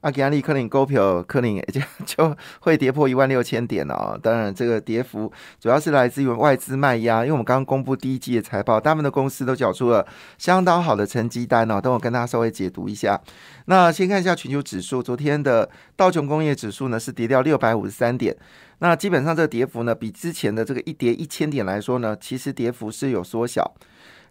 阿吉安利克林股票克林 就就会跌破一万六千点哦。当然，这个跌幅主要是来自于外资卖压，因为我们刚刚公布第一季的财报，大部分的公司都缴出了相当好的成绩单哦。等我跟大家稍微解读一下。那先看一下全球指数，昨天的道琼工业指数呢是跌掉六百五十三点。那基本上这个跌幅呢，比之前的这个一跌一千点来说呢，其实跌幅是有缩小，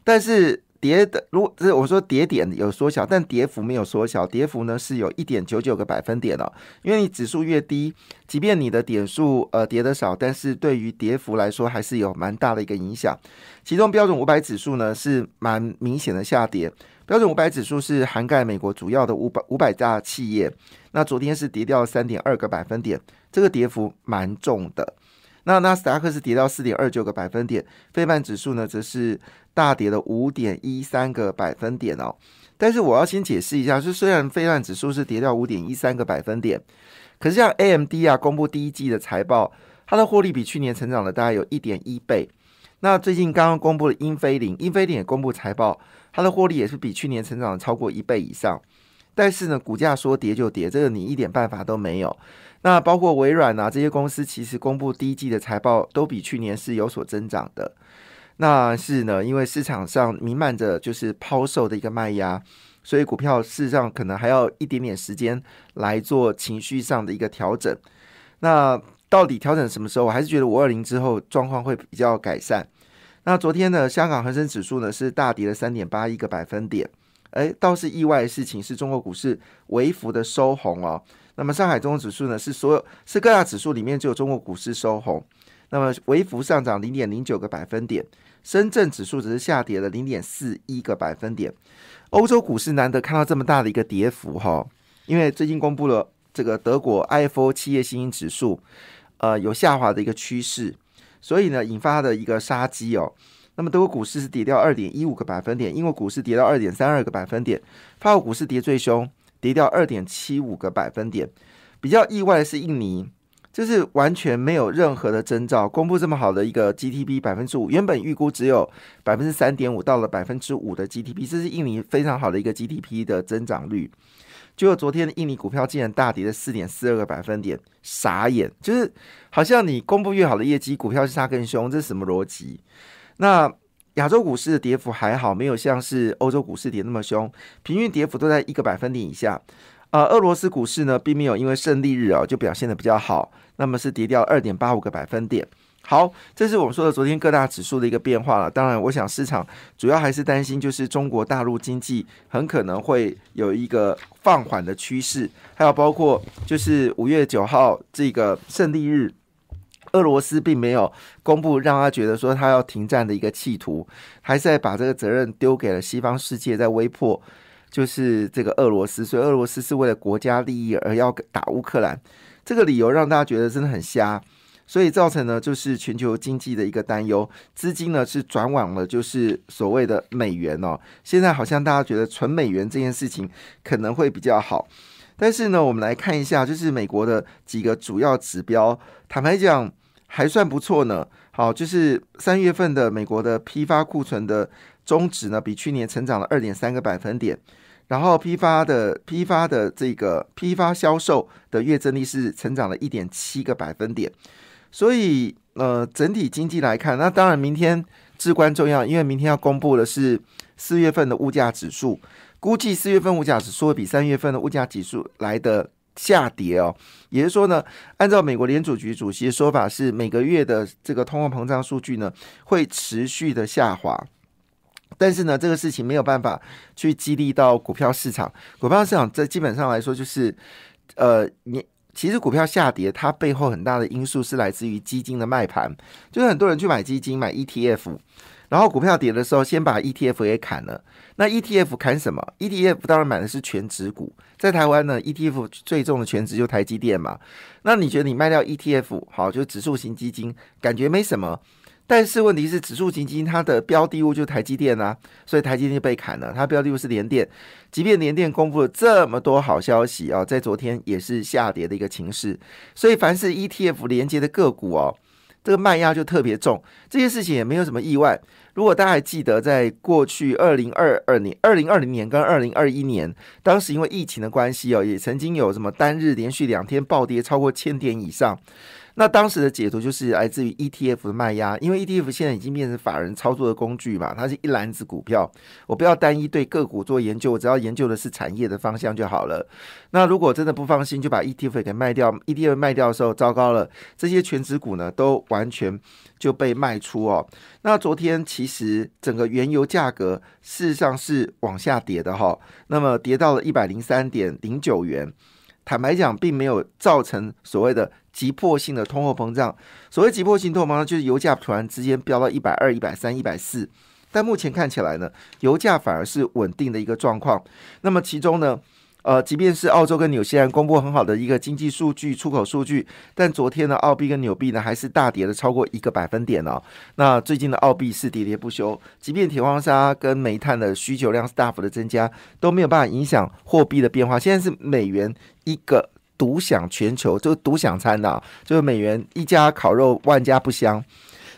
但是。跌的，如果是我说跌点有缩小，但跌幅没有缩小，跌幅呢是有一点九九个百分点了。因为你指数越低，即便你的点数呃跌的少，但是对于跌幅来说还是有蛮大的一个影响。其中标准五百指数呢是蛮明显的下跌，标准五百指数是涵盖美国主要的五百五百家企业，那昨天是跌掉三点二个百分点，这个跌幅蛮重的。那纳斯达克是跌到四点二九个百分点，费半指数呢则是大跌了五点一三个百分点哦。但是我要先解释一下，是虽然费半指数是跌掉五点一三个百分点，可是像 AMD 啊公布第一季的财报，它的获利比去年成长了大概有一点一倍。那最近刚刚公布的英飞凌，英飞凌也公布财报，它的获利也是比去年成长超过一倍以上。但是呢，股价说跌就跌，这个你一点办法都没有。那包括微软啊这些公司，其实公布第一季的财报都比去年是有所增长的。那是呢，因为市场上弥漫着就是抛售的一个卖压，所以股票事实上可能还要一点点时间来做情绪上的一个调整。那到底调整什么时候？我还是觉得五二零之后状况会比较改善。那昨天呢，香港恒生指数呢是大跌了三点八一个百分点。哎，倒是意外的事情是中国股市微幅的收红哦。那么上海综合指数呢，是所有是各大指数里面只有中国股市收红，那么微幅上涨零点零九个百分点，深圳指数只是下跌了零点四一个百分点。欧洲股市难得看到这么大的一个跌幅哈，因为最近公布了这个德国 IFO 企业信心指数，呃有下滑的一个趋势，所以呢引发的一个杀机哦。那么德国股市是跌掉二点一五个百分点，英国股市跌到二点三二个百分点，法国股市跌最凶。跌掉二点七五个百分点，比较意外的是印尼，就是完全没有任何的征兆，公布这么好的一个 GDP 百分之五，原本预估只有百分之三点五，到了百分之五的 GDP，这是印尼非常好的一个 GDP 的增长率。结果昨天印尼股票竟然大跌了四点四二个百分点，傻眼，就是好像你公布越好的业绩，股票是杀更凶，这是什么逻辑？那。亚洲股市的跌幅还好，没有像是欧洲股市跌那么凶，平均跌幅都在一个百分点以下。呃，俄罗斯股市呢，并没有因为胜利日啊就表现的比较好，那么是跌掉二点八五个百分点。好，这是我们说的昨天各大指数的一个变化了。当然，我想市场主要还是担心，就是中国大陆经济很可能会有一个放缓的趋势，还有包括就是五月九号这个胜利日。俄罗斯并没有公布让他觉得说他要停战的一个企图，还是在把这个责任丢给了西方世界，在威迫就是这个俄罗斯，所以俄罗斯是为了国家利益而要打乌克兰，这个理由让大家觉得真的很瞎，所以造成呢就是全球经济的一个担忧，资金呢是转往了就是所谓的美元哦，现在好像大家觉得存美元这件事情可能会比较好，但是呢我们来看一下就是美国的几个主要指标，坦白讲。还算不错呢。好，就是三月份的美国的批发库存的终值呢，比去年成长了二点三个百分点。然后批发的批发的这个批发销售的月增率是成长了一点七个百分点。所以呃，整体经济来看，那当然明天至关重要，因为明天要公布的是四月份的物价指数，估计四月份物价指数会比三月份的物价指数来的。下跌哦，也就是说呢，按照美国联储局主席的说法，是每个月的这个通货膨胀数据呢会持续的下滑，但是呢，这个事情没有办法去激励到股票市场。股票市场在基本上来说，就是呃，你其实股票下跌，它背后很大的因素是来自于基金的卖盘，就是很多人去买基金、买 ETF。然后股票跌的时候，先把 ETF 给砍了。那 ETF 砍什么？ETF 当然买的是全值股。在台湾呢，ETF 最重的全值就台积电嘛。那你觉得你卖掉 ETF 好，就指数型基金，感觉没什么。但是问题是，指数型基金它的标的物就是台积电啊，所以台积电就被砍了。它标的物是联电，即便联电公布了这么多好消息啊，在昨天也是下跌的一个情势。所以凡是 ETF 连接的个股哦，这个卖压就特别重。这些事情也没有什么意外。如果大家还记得，在过去二零二二年、二零二零年跟二零二一年，当时因为疫情的关系哦，也曾经有什么单日连续两天暴跌超过千点以上。那当时的解读就是来自于 ETF 的卖压，因为 ETF 现在已经变成法人操作的工具嘛，它是一篮子股票，我不要单一对个股做研究，我只要研究的是产业的方向就好了。那如果真的不放心，就把 ETF 给卖掉，ETF 卖掉的时候，糟糕了，这些全指股呢都完全就被卖出哦。那昨天其实整个原油价格事实上是往下跌的哈，那么跌到了一百零三点零九元。坦白讲，并没有造成所谓的急迫性的通货膨胀。所谓急迫性通货膨胀，就是油价突然之间飙到一百二、一百三、一百四。但目前看起来呢，油价反而是稳定的一个状况。那么其中呢？呃，即便是澳洲跟纽西兰公布很好的一个经济数据、出口数据，但昨天呢，澳币跟纽币呢还是大跌了超过一个百分点哦。那最近的澳币是喋喋不休，即便铁矿砂跟煤炭的需求量是大幅的增加，都没有办法影响货币的变化。现在是美元一个独享全球，就是独享餐的，就是美元一家烤肉万家不香。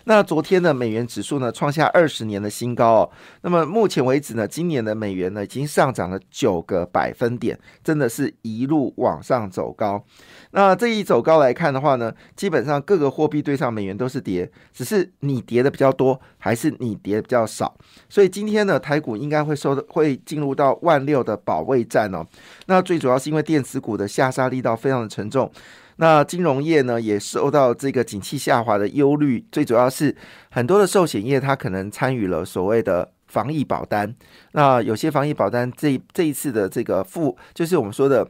那昨天的美元指数呢，创下二十年的新高哦。那么目前为止呢，今年的美元呢，已经上涨了九个百分点，真的是一路往上走高。那这一走高来看的话呢，基本上各个货币对上美元都是跌，只是你跌的比较多，还是你跌的比较少。所以今天呢，台股应该会收的会进入到万六的保卫战哦。那最主要是因为电子股的下杀力道非常的沉重。那金融业呢，也受到这个景气下滑的忧虑，最主要是很多的寿险业，它可能参与了所谓的防疫保单。那有些防疫保单这这一次的这个付，就是我们说的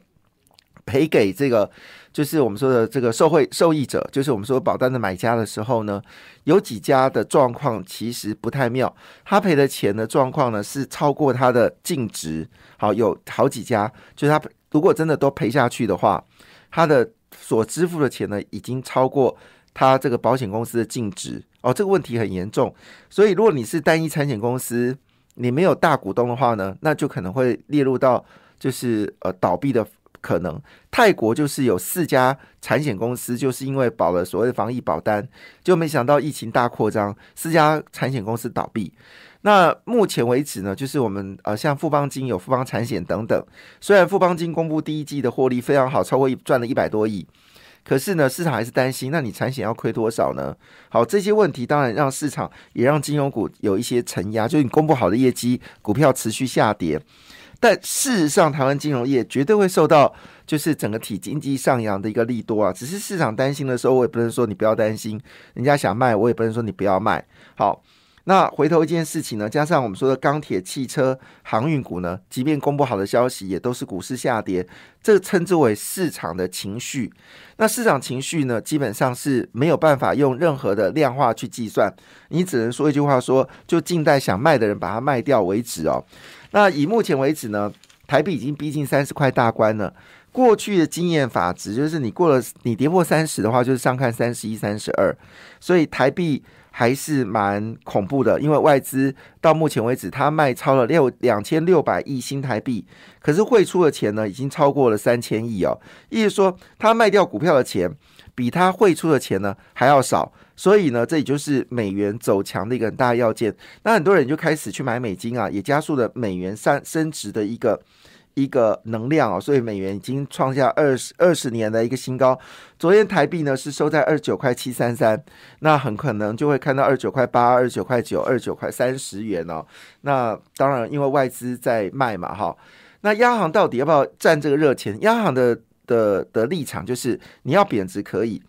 赔给这个，就是我们说的这个受惠受益者，就是我们说保单的买家的时候呢，有几家的状况其实不太妙，他赔的钱的状况呢是超过他的净值。好，有好几家，就是他如果真的都赔下去的话，他的所支付的钱呢，已经超过他这个保险公司的净值哦，这个问题很严重。所以，如果你是单一产险公司，你没有大股东的话呢，那就可能会列入到就是呃倒闭的可能。泰国就是有四家产险公司，就是因为保了所谓的防疫保单，就没想到疫情大扩张，四家产险公司倒闭。那目前为止呢，就是我们呃，像富邦金有富邦产险等等，虽然富邦金公布第一季的获利非常好，超过一赚了一百多亿，可是呢，市场还是担心，那你产险要亏多少呢？好，这些问题当然让市场也让金融股有一些承压，就是你公布好的业绩，股票持续下跌，但事实上，台湾金融业绝对会受到就是整个体经济上扬的一个利多啊，只是市场担心的时候，我也不能说你不要担心，人家想卖，我也不能说你不要卖，好。那回头一件事情呢，加上我们说的钢铁、汽车、航运股呢，即便公布好的消息，也都是股市下跌，这称之为市场的情绪。那市场情绪呢，基本上是没有办法用任何的量化去计算，你只能说一句话，说就静待想卖的人把它卖掉为止哦。那以目前为止呢，台币已经逼近三十块大关了。过去的经验法则就是，你过了你跌破三十的话，就是上看三十一、三十二，所以台币。还是蛮恐怖的，因为外资到目前为止，它卖超了六两千六百亿新台币，可是汇出的钱呢，已经超过了三千亿哦。意思说，它卖掉股票的钱，比它汇出的钱呢还要少，所以呢，这也就是美元走强的一个很大要件。那很多人就开始去买美金啊，也加速了美元上升值的一个。一个能量哦，所以美元已经创下二十二十年的一个新高。昨天台币呢是收在二十九块七三三，那很可能就会看到二十九块八、二十九块九、二十九块三十元哦。那当然，因为外资在卖嘛，哈。那央行到底要不要占这个热钱？央行的的的立场就是你要贬值可以。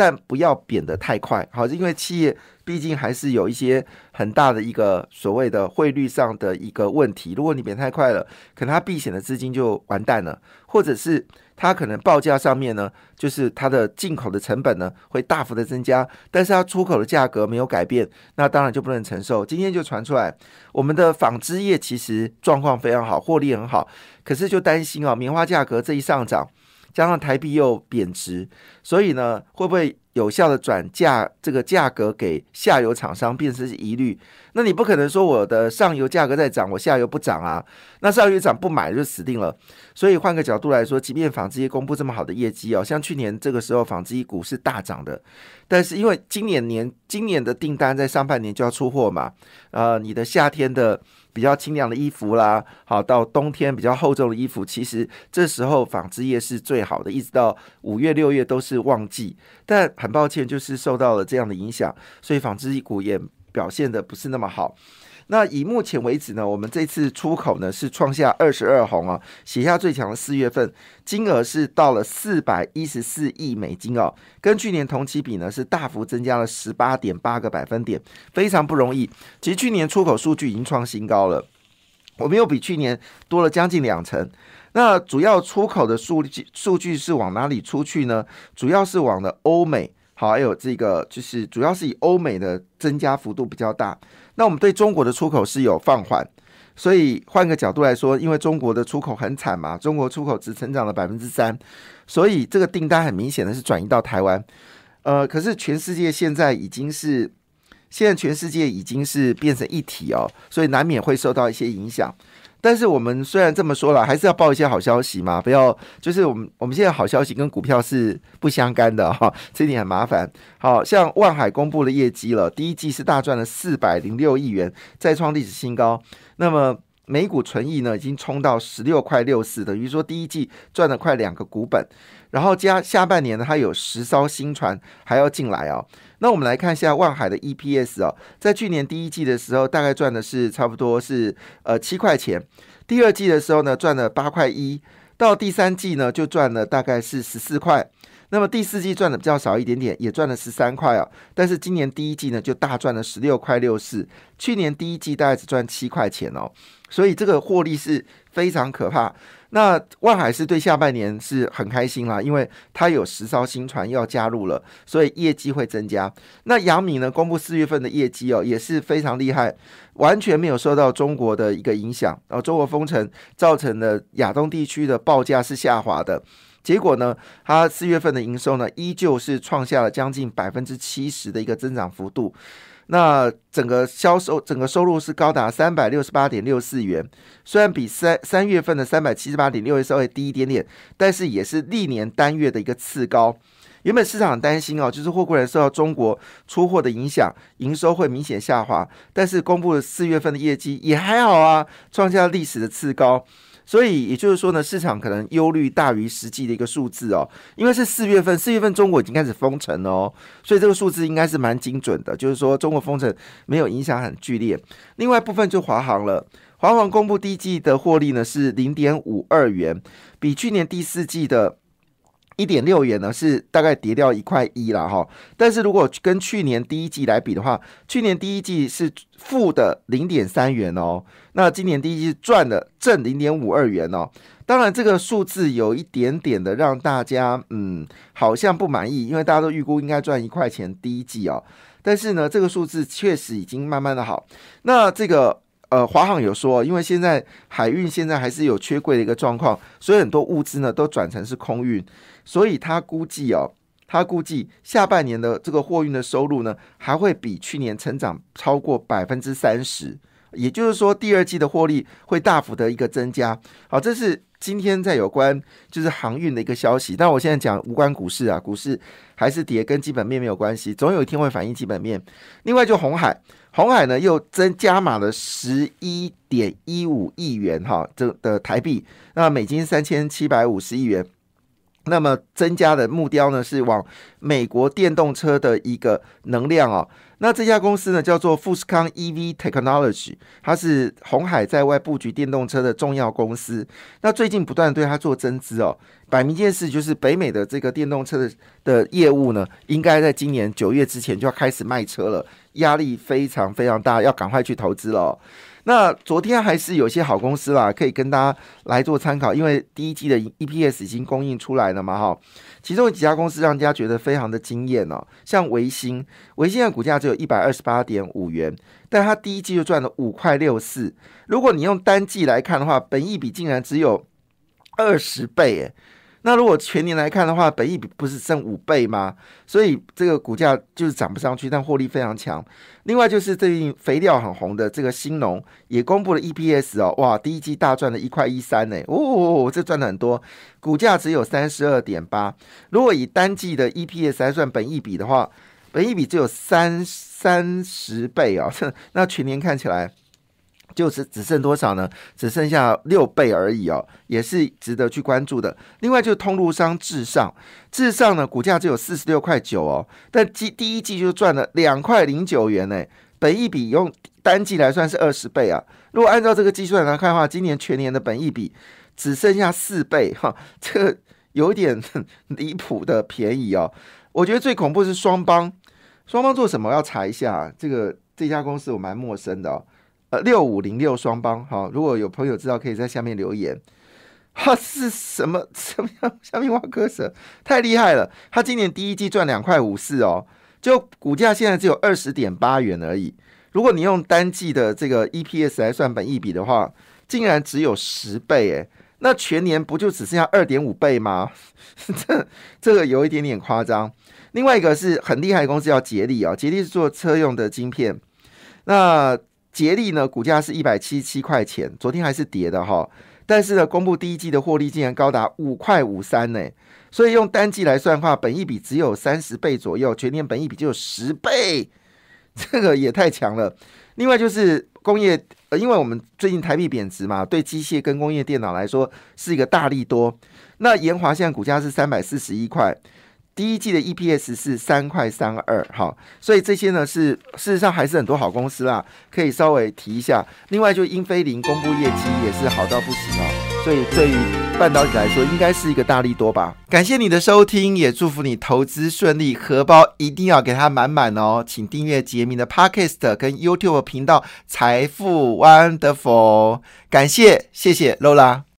但不要贬得太快，好，因为企业毕竟还是有一些很大的一个所谓的汇率上的一个问题。如果你贬太快了，可能它避险的资金就完蛋了，或者是它可能报价上面呢，就是它的进口的成本呢会大幅的增加，但是它出口的价格没有改变，那当然就不能承受。今天就传出来，我们的纺织业其实状况非常好，获利很好，可是就担心啊，棉花价格这一上涨。加上台币又贬值，所以呢，会不会有效的转嫁这个价格给下游厂商，变成疑虑。那你不可能说我的上游价格在涨，我下游不涨啊？那上游涨不买就死定了。所以换个角度来说，即便纺织业公布这么好的业绩哦，像去年这个时候纺织业股是大涨的，但是因为今年年今年的订单在上半年就要出货嘛，呃，你的夏天的比较清凉的衣服啦，好到冬天比较厚重的衣服，其实这时候纺织业是最好的，一直到五月六月都是旺季。但很抱歉，就是受到了这样的影响，所以纺织股也。表现的不是那么好。那以目前为止呢，我们这次出口呢是创下二十二红啊，写下最强的四月份，金额是到了四百一十四亿美金哦，跟去年同期比呢是大幅增加了十八点八个百分点，非常不容易。其实去年出口数据已经创新高了，我们又比去年多了将近两成。那主要出口的数据数据是往哪里出去呢？主要是往了欧美。好，还有这个就是主要是以欧美的增加幅度比较大。那我们对中国的出口是有放缓，所以换个角度来说，因为中国的出口很惨嘛，中国出口只成长了百分之三，所以这个订单很明显的是转移到台湾。呃，可是全世界现在已经是现在全世界已经是变成一体哦，所以难免会受到一些影响。但是我们虽然这么说了，还是要报一些好消息嘛，不要就是我们我们现在好消息跟股票是不相干的哈，这点很麻烦。好像万海公布了业绩了，第一季是大赚了四百零六亿元，再创历史新高。那么每股纯益呢，已经冲到十六块六四，等于说第一季赚了快两个股本。然后加下半年呢，它有十艘新船还要进来哦。那我们来看一下万海的 EPS 哦，在去年第一季的时候，大概赚的是差不多是呃七块钱，第二季的时候呢赚了八块一，到第三季呢就赚了大概是十四块。那么第四季赚的比较少一点点，也赚了十三块哦。但是今年第一季呢就大赚了十六块六四，去年第一季大概只赚七块钱哦，所以这个获利是非常可怕。那万海是对下半年是很开心啦，因为它有十艘新船要加入了，所以业绩会增加。那杨米呢，公布四月份的业绩哦，也是非常厉害，完全没有受到中国的一个影响，然后中国封城造成的亚东地区的报价是下滑的，结果呢，它四月份的营收呢，依旧是创下了将近百分之七十的一个增长幅度。那整个销售整个收入是高达三百六十八点六四元，虽然比三三月份的三百七十八点六元稍微低一点点，但是也是历年单月的一个次高。原本市场担心哦，就是货柜人受到中国出货的影响，营收会明显下滑，但是公布了四月份的业绩也还好啊，创下历史的次高。所以也就是说呢，市场可能忧虑大于实际的一个数字哦，因为是四月份，四月份中国已经开始封城了哦，所以这个数字应该是蛮精准的，就是说中国封城没有影响很剧烈。另外部分就华航了，华航公布第一季的获利呢是零点五二元，比去年第四季的。一点六元呢，是大概跌掉一块一了哈。但是如果跟去年第一季来比的话，去年第一季是负的零点三元哦，那今年第一季赚了正零点五二元哦。当然这个数字有一点点的让大家嗯好像不满意，因为大家都预估应该赚一块钱第一季哦。但是呢，这个数字确实已经慢慢的好。那这个。呃，华航有说，因为现在海运现在还是有缺柜的一个状况，所以很多物资呢都转成是空运，所以他估计哦，他估计下半年的这个货运的收入呢，还会比去年成长超过百分之三十，也就是说第二季的获利会大幅的一个增加。好，这是今天在有关就是航运的一个消息，但我现在讲无关股市啊，股市还是跌，跟基本面没有关系，总有一天会反映基本面。另外就红海。红海呢又增加码了十一点一五亿元哈，这的台币，那美金三千七百五十亿元。那么增加的目标呢是往美国电动车的一个能量哦。那这家公司呢叫做富士康 EV Technology，它是红海在外布局电动车的重要公司。那最近不断对它做增资哦，摆明件事就是北美的这个电动车的的业务呢，应该在今年九月之前就要开始卖车了。压力非常非常大，要赶快去投资了。那昨天还是有些好公司啦，可以跟大家来做参考，因为第一季的 EPS 已经供应出来了嘛，哈。其中有几家公司让大家觉得非常的惊艳哦，像维新，维新的股价只有一百二十八点五元，但它第一季就赚了五块六四。如果你用单季来看的话，本益比竟然只有二十倍，诶。那如果全年来看的话，本益比不是剩五倍吗？所以这个股价就是涨不上去，但获利非常强。另外就是最近肥料很红的这个新农也公布了 EPS 哦，哇，第一季大赚了一块一三呢，哦，这赚的很多，股价只有三十二点八。如果以单季的 EPS 来算本益比的话，本益比只有三三十倍啊，那全年看起来。就是只剩多少呢？只剩下六倍而已哦，也是值得去关注的。另外就是通路商至上，至上呢股价只有四十六块九哦，但季第一季就赚了两块零九元呢，本益比用单季来算是二十倍啊。如果按照这个计算来看的话，今年全年的本益比只剩下四倍哈，这个有点 离谱的便宜哦。我觉得最恐怖是双方，双方做什么要查一下。这个这家公司我蛮陌生的哦。呃，六五零六双邦，好，如果有朋友知道，可以在下面留言。哈，是什么 什么样？下面挖科舍太厉害了！他今年第一季赚两块五四哦，就股价现在只有二十点八元而已。如果你用单季的这个 EPS 来算本益比的话，竟然只有十倍诶，那全年不就只剩下二点五倍吗？这这个有一点点夸张。另外一个是很厉害的公司叫捷力啊，捷力是做车用的晶片，那。捷力呢，股价是一百七十七块钱，昨天还是跌的哈。但是呢，公布第一季的获利竟然高达五块五三呢，所以用单季来算的话，本益比只有三十倍左右，全年本益比就有十倍，这个也太强了。另外就是工业，呃，因为我们最近台币贬值嘛，对机械跟工业电脑来说是一个大利多。那延华现在股价是三百四十一块。第一季的 EPS 是三块三二，哈，所以这些呢是事实上还是很多好公司啦，可以稍微提一下。另外，就英飞凌公布业绩也是好到不行哦，所以对于半导体来说，应该是一个大力多吧。感谢你的收听，也祝福你投资顺利，荷包一定要给它满满哦。请订阅杰明的 Podcast 跟 YouTube 频道财富 Wonderful，感谢谢谢 Lola。